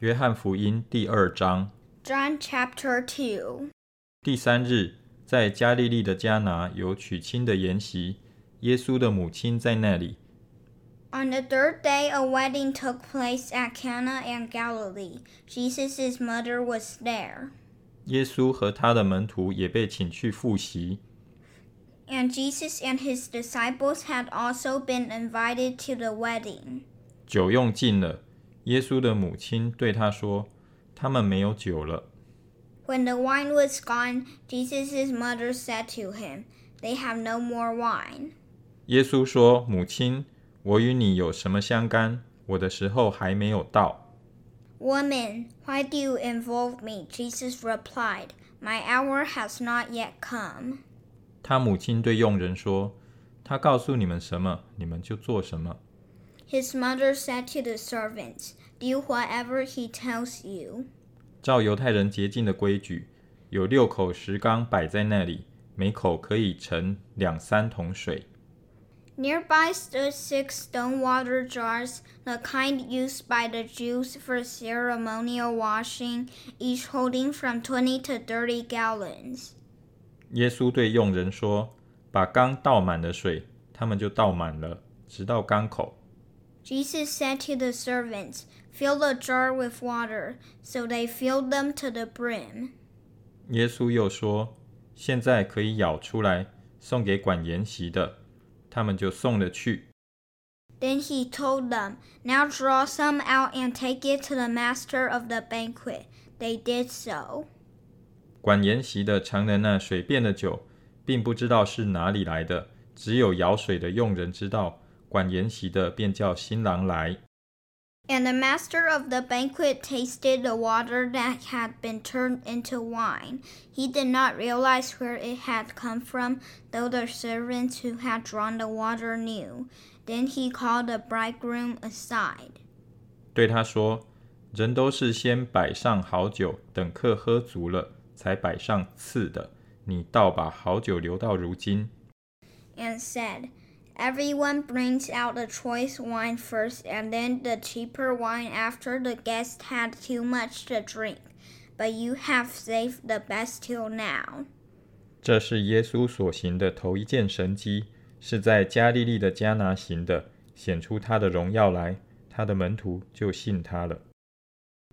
约翰福音第二章 John chapter 2. 第三日，在加利利的迦拿有娶亲的筵席，耶稣的母亲在那里。 On the third day, a wedding took place at Cana in Galilee. Jesus' mother was there. 耶稣和他的门徒也被请去赴席。 And Jesus and his disciples had also been invited to the wedding. 酒用尽了， 耶稣的母亲对他说：“他们没有酒了。 When the wine was gone, Jesus' mother said to him, They have no more wine. ”耶稣说：“母亲，我与你有什么相干？我的时候还没有到。 Woman, why do you involve me? Jesus replied, My hour has not yet come. ”他母亲对佣人说：“他告诉你们什么，你们就做什么。 His mother said to the servants, Do whatever he tells you. 照犹太人洁净的规矩，有六口石缸摆在那里，每口可以盛两三桶水。 Nearby stood six stone water jars, the kind used by the Jews for ceremonial washing, each holding from 20 to 30 gallons. 耶稣对佣人说：“把缸倒满了水，他们就倒满了，直到缸口。 Jesus said to the servants, Fill the jar with water. So they filled them to the brim. 耶稣又说：“现在可以舀出来，送给管筵席的。”他们就送了去。 Then he told them, Now draw some out and take it to the master of the banquet. They did so. 管筵席的尝了那水变的酒，并不知道是哪里来的，只有舀水的佣人知道。 管筵席的便叫新郎来。 And the master of the banquet tasted the water that had been turned into wine. He did not realize where it had come from, though the servants who had drawn the water knew. Then he called the bridegroom aside. 对他说：“人都是先摆上好酒，等客喝足了，才摆上次的。你倒把好酒留到如今。 and said, Everyone brings out the choice wine first, and then the cheaper wine after the guests had too much to drink. But you have saved the best till now. 这是耶稣所行的头一件神迹，是在加利利的迦拿行的，显出他的荣耀来。他的门徒就信他了。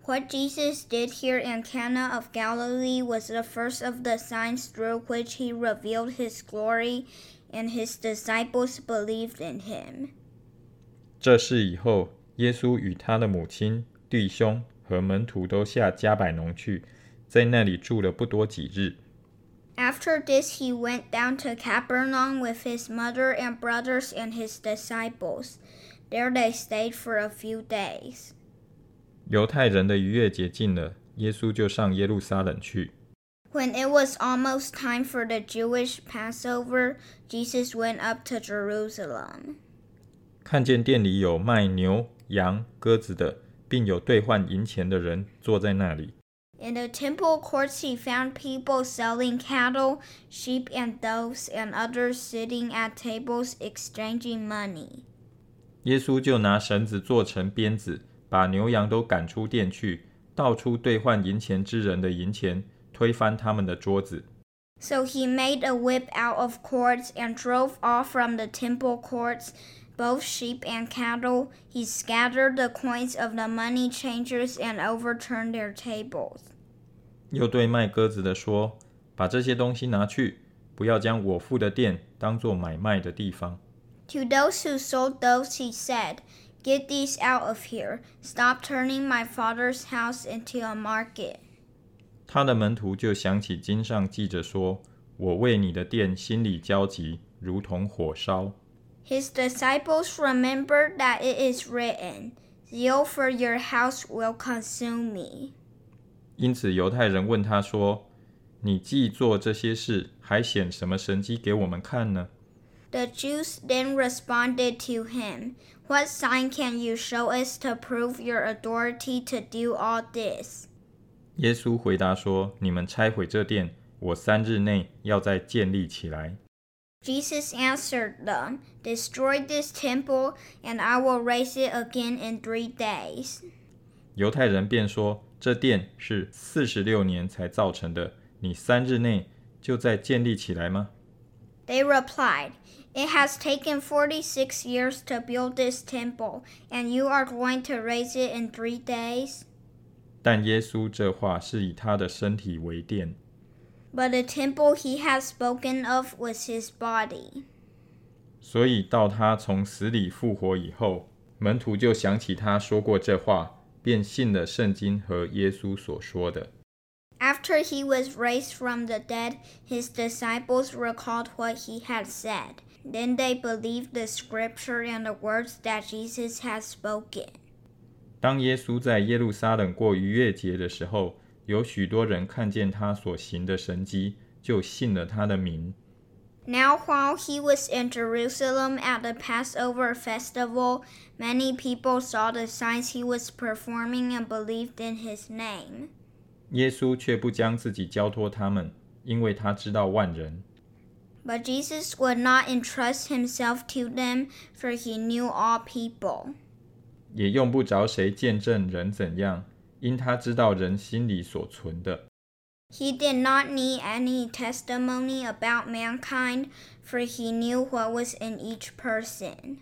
What Jesus did here in Cana of Galilee was the first of the signs through which he revealed his glory, and his disciples believed in him. 这事以后，耶稣与他的母亲、弟兄和门徒都下迦百农去，在那里住了不多几日。After this, he went down to Capernaum with his mother and brothers and his disciples. There they stayed for a few days. 犹太人的逾越节近了，耶稣就上耶路撒冷去。When it was almost time for the Jewish Passover, Jesus went up to Jerusalem. 看见店里有卖牛、羊、鸽子的，并有兑换银钱的人坐在那里。 In the temple courts, he found people selling cattle, sheep, and doves, and others sitting at tables exchanging money. 耶稣就拿绳子做成鞭子，把牛羊都赶出店去，倒出兑换银钱之人的银钱， 推翻他们的桌子。 So he made a whip out of cords and drove off from the temple courts both sheep and cattle. He scattered the coins of the money changers and overturned their tables. 又对卖鸽子的说：“把这些东西拿去，不要将我父的店当作买卖的地方。” To those who sold doves, he said, Get these out of here. Stop turning my father's house into a market. 他的门徒就想起经上记着说：“我为你的殿心里焦急，如同火烧。” His disciples remembered that it is written, Zeal for your house will consume me. 因此犹太人问他说：“你既做这些事，还显什么神迹给我们看呢？” The Jews then responded to him, What sign can you show us to prove your authority to do all this? 耶稣回答说：“你们拆毁这殿，我三日内要再建立起来。” Jesus answered them, Destroy this temple, and I will raise it again in three days. 犹太人便说：“这殿是四十六年才造成的，你三日内就再建立起来吗？” They replied, It has taken forty six years to build this temple, and you are going to raise it in three days? 但耶稣这话是以他的身体为殿。But the temple he has spoken of was his body. 所以到他从死里复活以后，门徒就想起他说过这话，便信了圣经和耶稣所说的。After he was raised from the dead, his disciples recalled what he had said. Then they believed the scripture and the words that Jesus had spoken. 当耶稣在耶路撒冷过逾越节的时候，有许多人看见他所行的神迹，就信了他的名。Now, while he was in Jerusalem at the Passover festival, many people saw the signs he was performing and believed in his name. 耶稣却不将自己交托他们，因为他知道万人。But Jesus would not entrust himself to them, for he knew all people. 也用不着谁见证人怎样，因他知道人心里所存的。He did not need any testimony about mankind, for he knew what was in each person.